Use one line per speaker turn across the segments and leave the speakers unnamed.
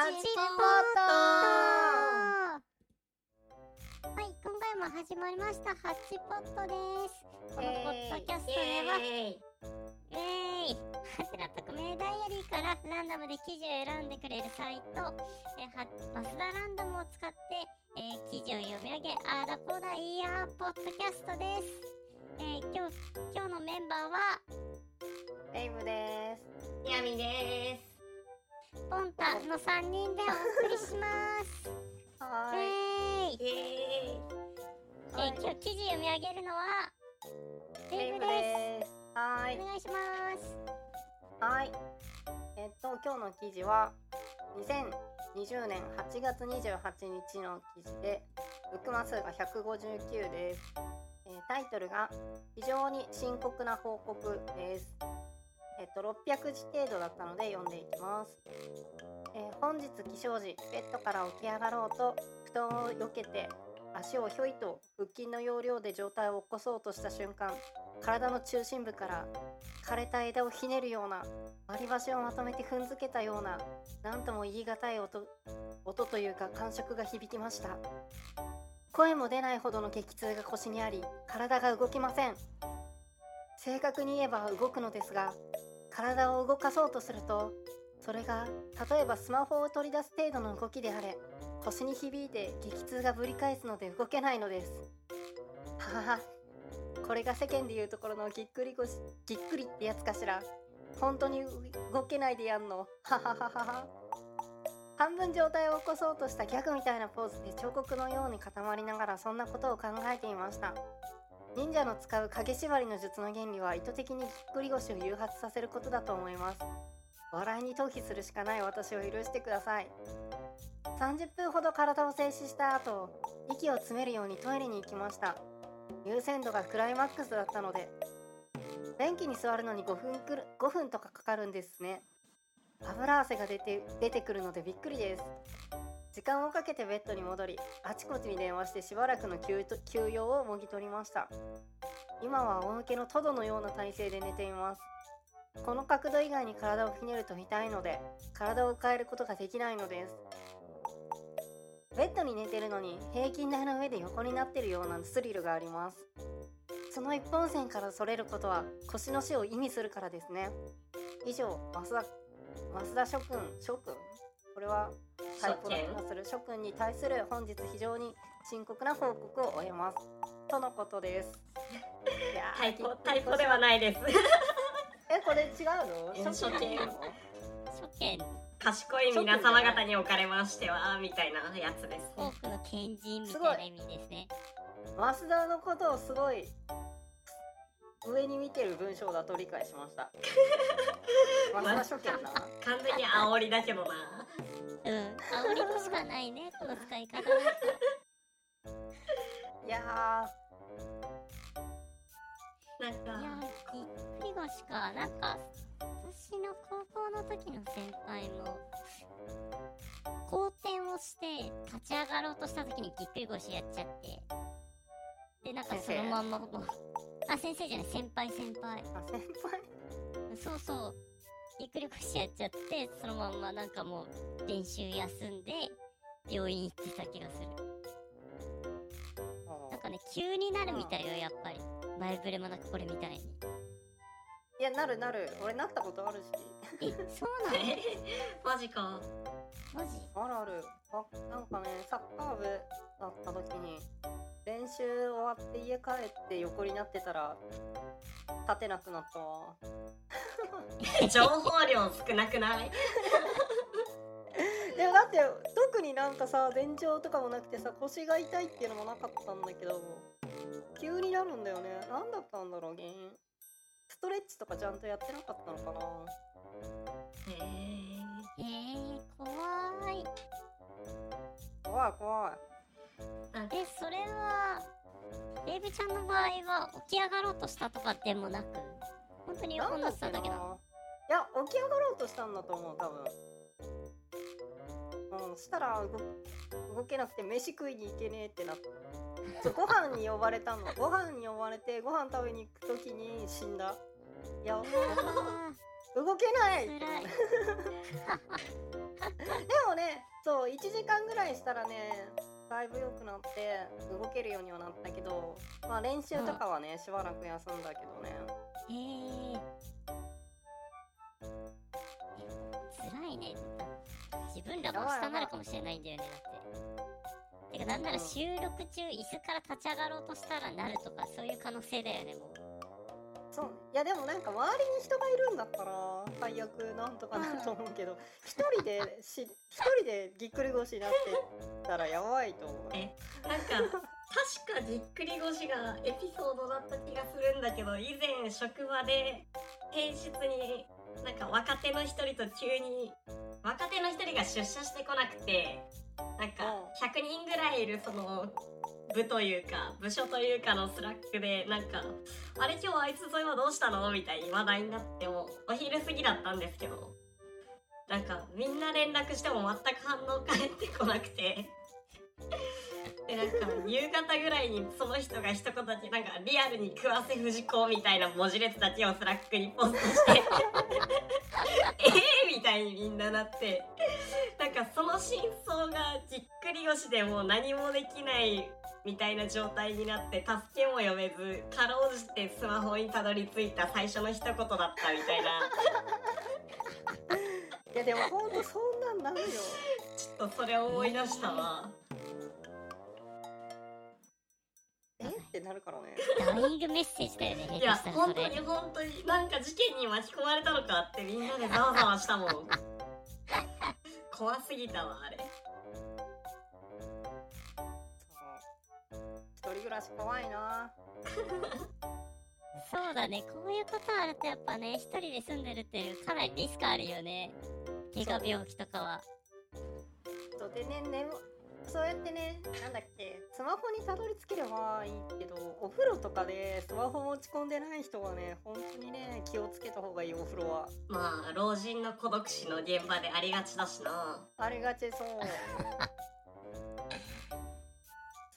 ハチポット。はい、今回も始まりました。ハチポットです。このポッドキャストでは
イエーイ。
えーいハテナ匿名ダイアリーからランダムで記事を選んでくれるサイト、えー、はマスダランダムを使って、えー記事を読み上げあーだこーだいいやーポッドキャストです、えー今日今日のメンバーは
レイムです。
ヤミで
ポンタの3人でお送りします
は
えーい。えー今日記事読み上げるのは
い。
レイムで
です。はーい。
すお願いします
はい。えっと、今日の記事は、2020年8月28日の記事で、ブックマ数が159です。えータイトルが、非常に深刻な報告です。えっと、600字程度だったので読んでいきます。えー本日起床時、ベッドから起き上がろうと、布団を避けて、足をひょいと腹筋の要領で状態を起こそうとした瞬間、体の中心部から枯れた枝をひねるような割り箸をまとめて踏んづけたような何とも言い難い音音というか感触が響きました声も出ないほどの激痛が腰にあり体が動きません正確に言えば動くのですが体を動かそうとするとそれが例えばスマホを取り出す程度の動きであれ腰に響いて激痛がぶり返すので動けないのです。ははは。これが世間でいうところのぎっくり腰ぎっくりってやつかしら。本当に動けないでやんの。はははは。半分状態を起こそうとしたギャグみたいなポーズで彫刻のように固まりながらそんなことを考えていました。忍者の使う影縛りの術の原理は意図的にぎっくり腰を誘発させることだと思います。笑いに逃避するしかない私を許してください。30分ほど体を静止した後息を詰めるようにトイレに行きました。優先度がクライマックスだったので便器に座るのに5分くる5分とかかかるんですね。油汗が出て出てくるのでびっくりです。時間をかけてベッドに戻りあちこちに電話してしばらくの休休養をもぎ取りました。今は仰向けのトドのような体勢で寝ています。この角度以外に体をひねると痛いので体を変えることができないのです。ベッドに寝てるのに平均台の上で横になってるようなスリルがあります。その一本線からそれることは腰の死を意味するからですね。以上増田増田諸君諸君。これはタイプの気がする諸君に対する本日非常に深刻な報告を終えます。とのことです。いや
ではないです。
えこれ違うの？
え
諸君
初見？
初見。
賢い皆様方におかれましてはみたいなやつです。
多くの賢人みたいな意味ですね。
増田のことをすごい上に見てる文章だと理解しました。増田諸君な。
完全に煽りだけどな。
うん。煽りとしかないねこの使い方
いや
なんか。
いやぎっくり腰かなんか私の高校の時の先輩も後転をして立ち上がろうとした時にぎっくり腰やっちゃって。でなんかそのまんまも。うあ先生じゃない先輩先輩。
ーあ先輩。
そうそうぎっくり腰やっちゃってそのまんまなんかもう練習休んで病院行ってた気がする。なんかね急になるみたいよやっぱり。前触れもなくこれみたいに。
いやなるなる。俺なったことあるし。
えそうなの
え マジか。
マジ？
あるある。あなんかねサッカー部だった時に練習終わって家帰って横になってたら立てなくなったわ
情報量少なくない？
でもだって特になんかさ前兆とかもなくてさ腰が痛いっていうのもなかったんだけど急になるんだよね。何だったんだろう原因。ストレッチとかちゃんとやってなかったのかな？
へえ。
えー、怖い。
怖い怖い。
えそれはデイブちゃんの場合は起き上がろうとしたとかでもなく？本当にただけなの
いや起き上がろうとしたんだと思う多分。うんしたら動動けなくて飯食いに行けねえってなって そうご飯に呼ばれたの。ご飯に呼ばれてご飯食べに行く時に死んだ。いや
あ
動けない。
ー辛い。
もねそう1時間ぐらいしたらねだいぶ良くなって動けるようにはなったけどまあ練習とかはね、しばらく休んだけどね
へえ辛いね。自分らも明日なるかもしれないんだよねだって。てかなんなら収録中椅子から立ち上がろうとしたらなるとかそういう可能性だよねもう。
そう。いやでもなんか周りに人がいるんだったら最悪なんとかなると思うけど 一人でし一人でぎっくり腰になってたらやばいと思う。
えなんか確かぎっくり腰がエピソードだった気がするんだけど以前職場で平日になんか若手の一人と急に若手の一人が出社してこなくてなんか100人ぐらいいるその部というか部署というかの Slack でなんか「あれ今日あいつそういえばどうしたの?」みたいに話題になってもお昼過ぎだったんですけどなんかみんな連絡しても全く反応返ってこなくてでなんか夕方ぐらいにその人が一言だけなんかリアルに食わせ藤子みたいな文字列だけを Slack にポストして えーみたいにみんななってなんかその真相がぎっくり腰でもう何もできないみたいな状態になって助けも呼べずかろうじてスマホにたどり着いた最初の一言だったみたいな。い
やでもほんとそんなんなるよ。
ちょっとそれを思い出したわ
ってなるからね。
ダイイングメッセージだよね
いや本当に本当になんか事件に巻き込まれたのかってみんなでざわざわしたもん。怖すぎたわあれ。
一人暮らし怖いな。
そうだねこういうことあるとやっぱね一人で住んでるっていうかなりリスクあるよね。怪我病気とかは。
そう。でねねそうやってねなんだっけスマホにたどり着ければいいけどお風呂とかでスマホ持ち込んでない人はね本当にね気をつけた方がいいお風呂は。
まあ老人の孤独死の現場でありがちだしな。
ありがちそう。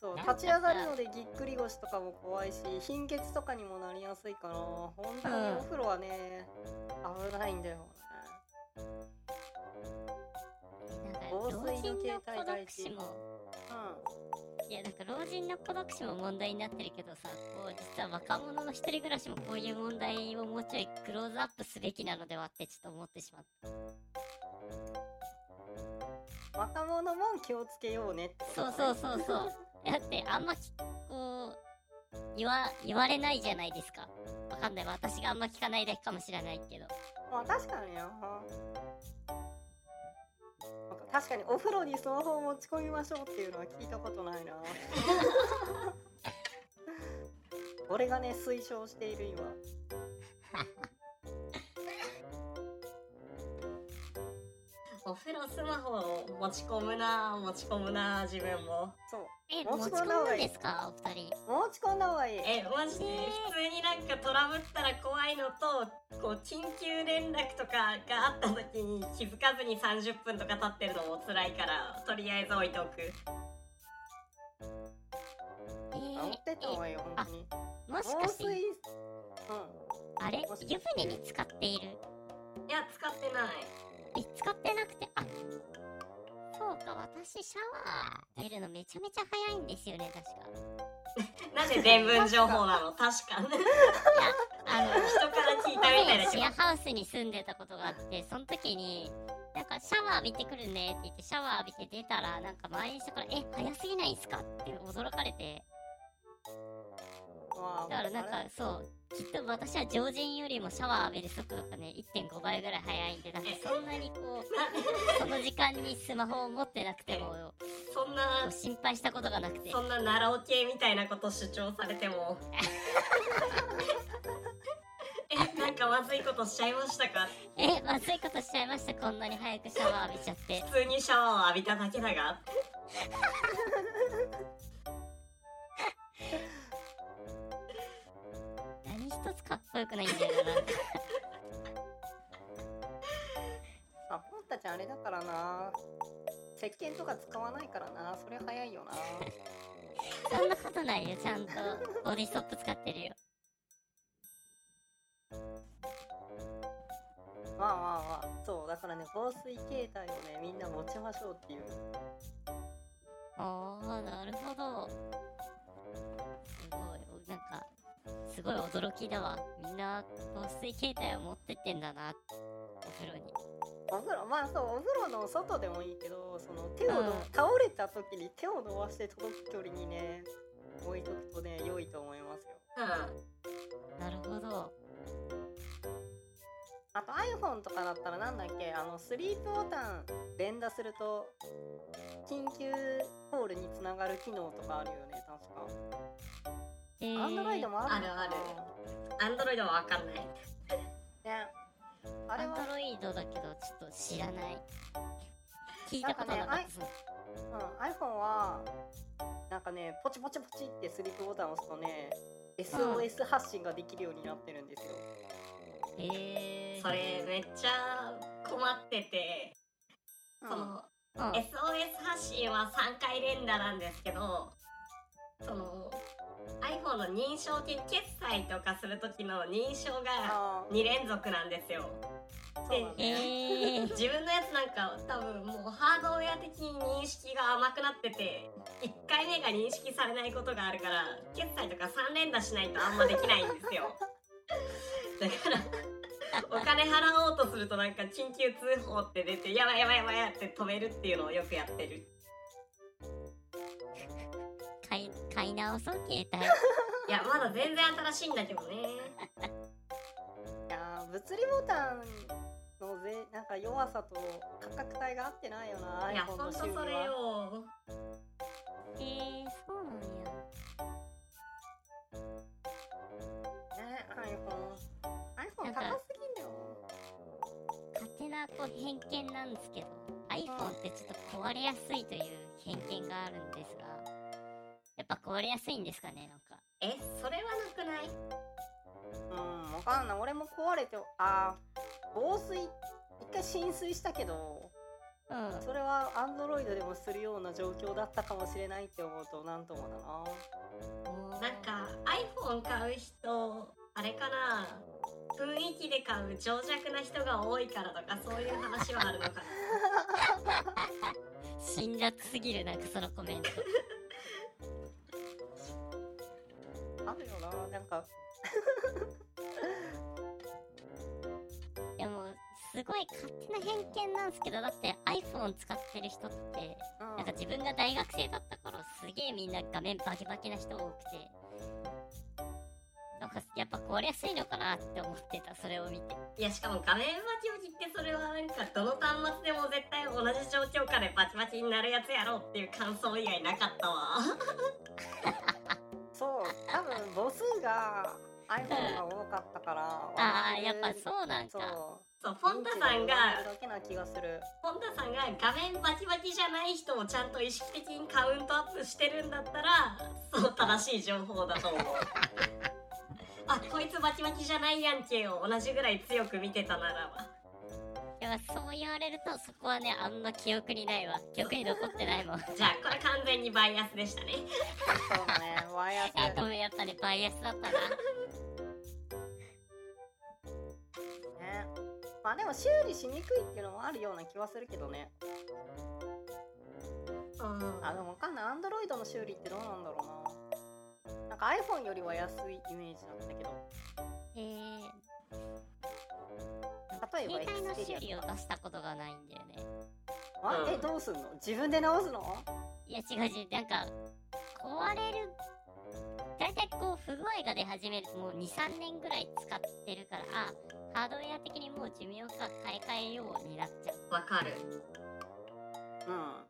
そう立ち上がるのでぎっくり腰とかも怖いし貧血とかにもなりやすいから本当にお風呂はね危ないんだよね。
なんか
防
老
水の
人の孤
携帯大事。
独死も
う
いやなんか老人の孤独死も問題になってるけどさこう実は若者の一人暮らしもこういう問題をもうちょいクローズアップすべきなのではってちょっと思ってしまった。
ん若者も気をつけようねって
そうそうそうそう。だってあんまきこう言わ言われないじゃないですか。わかんない。私があんま聞かないだけかもしれないけど。
まあ確かにな確かにお風呂にスマホを持ち込みましょうっていうのは聞いたことないな。俺がね推奨している今
お風呂スマホを持ち込むな持ち込むな自分も。
そう。
え
持ち
込
込んだ方がいい。
むんですかお二人。
持ち込んだ方がいい。
えマジで？普通になんかトラブったら怖いのとこう緊急連絡とかがあった時に気づかずに30分とか経ってるのも辛いからとりあえず置いておく。
え
持ってった方がいいよ本当に。
ー、もしかして
うん。
あれ？湯船に使っている？
いや使ってない
え使ってなくてあそうか私シャワー出るのめちゃめちゃ早いんですよね確か。
なんで伝聞情報なの？確か。に
あの
人から聞いたみたいだけど
シェアハウスに住んでたことがあってその時になんかシャワー浴びてくるねって言ってシャワー浴びて出たらなんか周りの人から「え早すぎないんすか?」って驚かれて。
まあ
だからなんかそうきっと私は常人よりもシャワー浴びる速度がね1.5倍ぐらい速いんでなんかそんなにこうその時間にスマホを持ってなくても
そんな
心配したことがなくて。
そんな奈良系みたいなこと主張されても。えなんかまずいことしちゃいましたか？
えまずいことしちゃいました。こんなに早くシャワー浴びちゃって。
普通にシャワーを浴びただけだが
一つかっこよくないんだよな。なんか
あポンタちゃんあれだからな。石鹸とか使わないからな。それ早いよな。
そんなことないよ。ちゃんとボディストップ使ってるよ。
まあまあまあそうだからね防水携帯をねみんな持ちましょうっていう。
ああなるほど。すごい。なんかすごい驚きだわ。みんな防水携帯を持ってってんだな。お風呂に。
お風呂？まあそうお風呂の外でもいいけどその手をの、
うん。
倒れた時に手を伸ばして届く距離にね置いとくとね良いと思いますよ。
うん。
なるほど。
あと iPhone とかだったらなんだっけ？あのスリープボタン連打すると緊急コールにつながる機能とかあるよね確か
えー、
Android もあるのかな。
あるアンドロイドはわかんない。
ね。あれは？
アンドロイドだけどちょっと知らない。聞いたことなかった。です
うん、iPhone はなんかねポチポチポチってスリープボタンを押すとね SOS 発信ができるようになってるんですよ、
えー、
それめっちゃ困ってて、
うん。
その
うん。
SOS 発信は3回連打なんですけどその iPhone の認証系決済とかする時の認証が
あ
2連続なんですよ。
ーそうなんだ。
えー、
自分のやつなんか多分もうハードウェア的に認識が甘くなってて1回目が認識されないことがあるから決済とか3連打しないとあんまできないんですよ。だからお金払おうとするとなんか緊急通報って出てやばいやばいやばいって止めるっていうのをよくやってる
買い買い直そう携帯。
いやまだ全然新しいんだけどね。
いやー物理ボタンのぜなんか弱さと価格帯が合ってないよない
やほ
の
んとそれよ。
えー、そうなんや。
ね iPhone iPhone 高すぎんだよ。
勝手なこう偏見なんですけど iPhone ってちょっと壊れやすいという偏見があるんですがやっぱ壊れやすいんですかねなんか。
えそれはなくない？
うんわかんない。俺も壊れてあー防水一回浸水したけど
うん。
それは Android でもするような状況だったかもしれないって思うとなんともだな。
なんか iPhone 買う人あれかな雰囲気で買う情弱な人が多いからとかそういう話はあるのかな。
辛辣すぎるなんかそのコメント
あるよななんか。
でもすごい勝手な偏見なんですけどだって iPhone 使ってる人って
うん。
なんか自分が大学生だった頃すげえみんな画面バキバキな人多くて。なんかやっぱ壊れやすいのかなって思ってたそれを見て。
いやしかも画面バチバチってそれはなんかどの端末でも絶対同じ状況下でバチバチになるやつやろっていう感想以外なかったわ
そう。多分母数が iPhone が多かったから
ああやっぱそうなん
そう。
か
そうフォンタさんが
だけな気がする
フォンタさんが画面バチバチじゃない人をちゃんと意識的にカウントアップしてるんだったらそう正しい情報だと思う。あこいつバチバチじゃないやんけを同じぐらい強く見てたならば
いやそう言われるとそこはねあんま記憶にないわ。記憶に残ってないもん。
じゃあこれ完全にバイアスでしたね。
そうだねワイヤー
あごめんやっぱりバイアスだったな。
ね。まあでも修理しにくいっていうのもあるような気はするけどね。
うん。
あでもわかんない。Android の修理ってどうなんだろうな。なんか iPhone よりは安いイメージだったけど。
えー、
例えば
携帯の修理を出したことがないんだよね。
あ
うん。
えどうすんの？自分で直すの？
いや違う違う。なんか壊れる大体こう不具合が出始めるともう23年ぐらい使ってるからあハードウェア的にもう寿命が買い替えようになっちゃう。
わかる。
うん。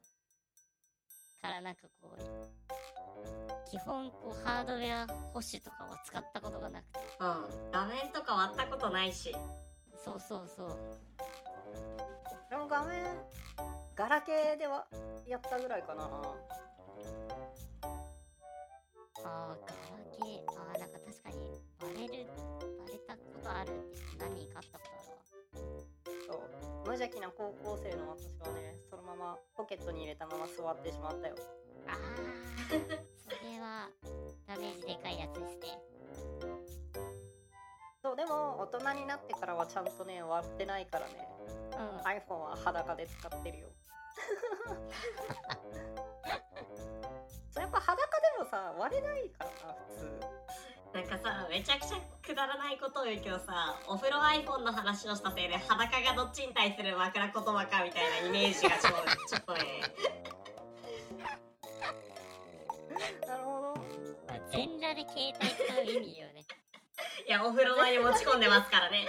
からなんかこう基本こうハードウェア保守とかを使ったことがなくて。
うん。画面とか割ったことないし
そうそうそう。
でも画面ガラケーではやったぐらいかな。
あーガラケー。あーなんか確かにバレるバレたことあるって人何人かあったことあるわ
そう。無邪気な高校生の私はねそのままポケットに入れたまま座ってしまったよ。
あーそれはダメージでかいやつですね
そそうでも大人になってからはちゃんとね割ってないからね。
うん。
iPhone は裸で使ってるよ。そうやっぱ裸でもさ割れないからな普通。
なんかさめちゃくちゃくだらないことを言うけどさお風呂 iPhone の話をしたせいで裸がどっちに対する枕言葉かみたいなイメージがちょ ちょっとね。
なるほど。
まあ全裸で携帯使う意味よね。
いやお風呂場に持ち込んでますからね。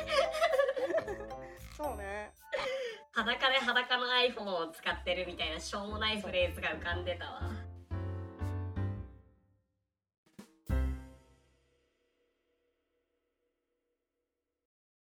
そうね。
裸で裸の iPhone を使ってるみたいなしょうもないフレーズが浮かんでたわ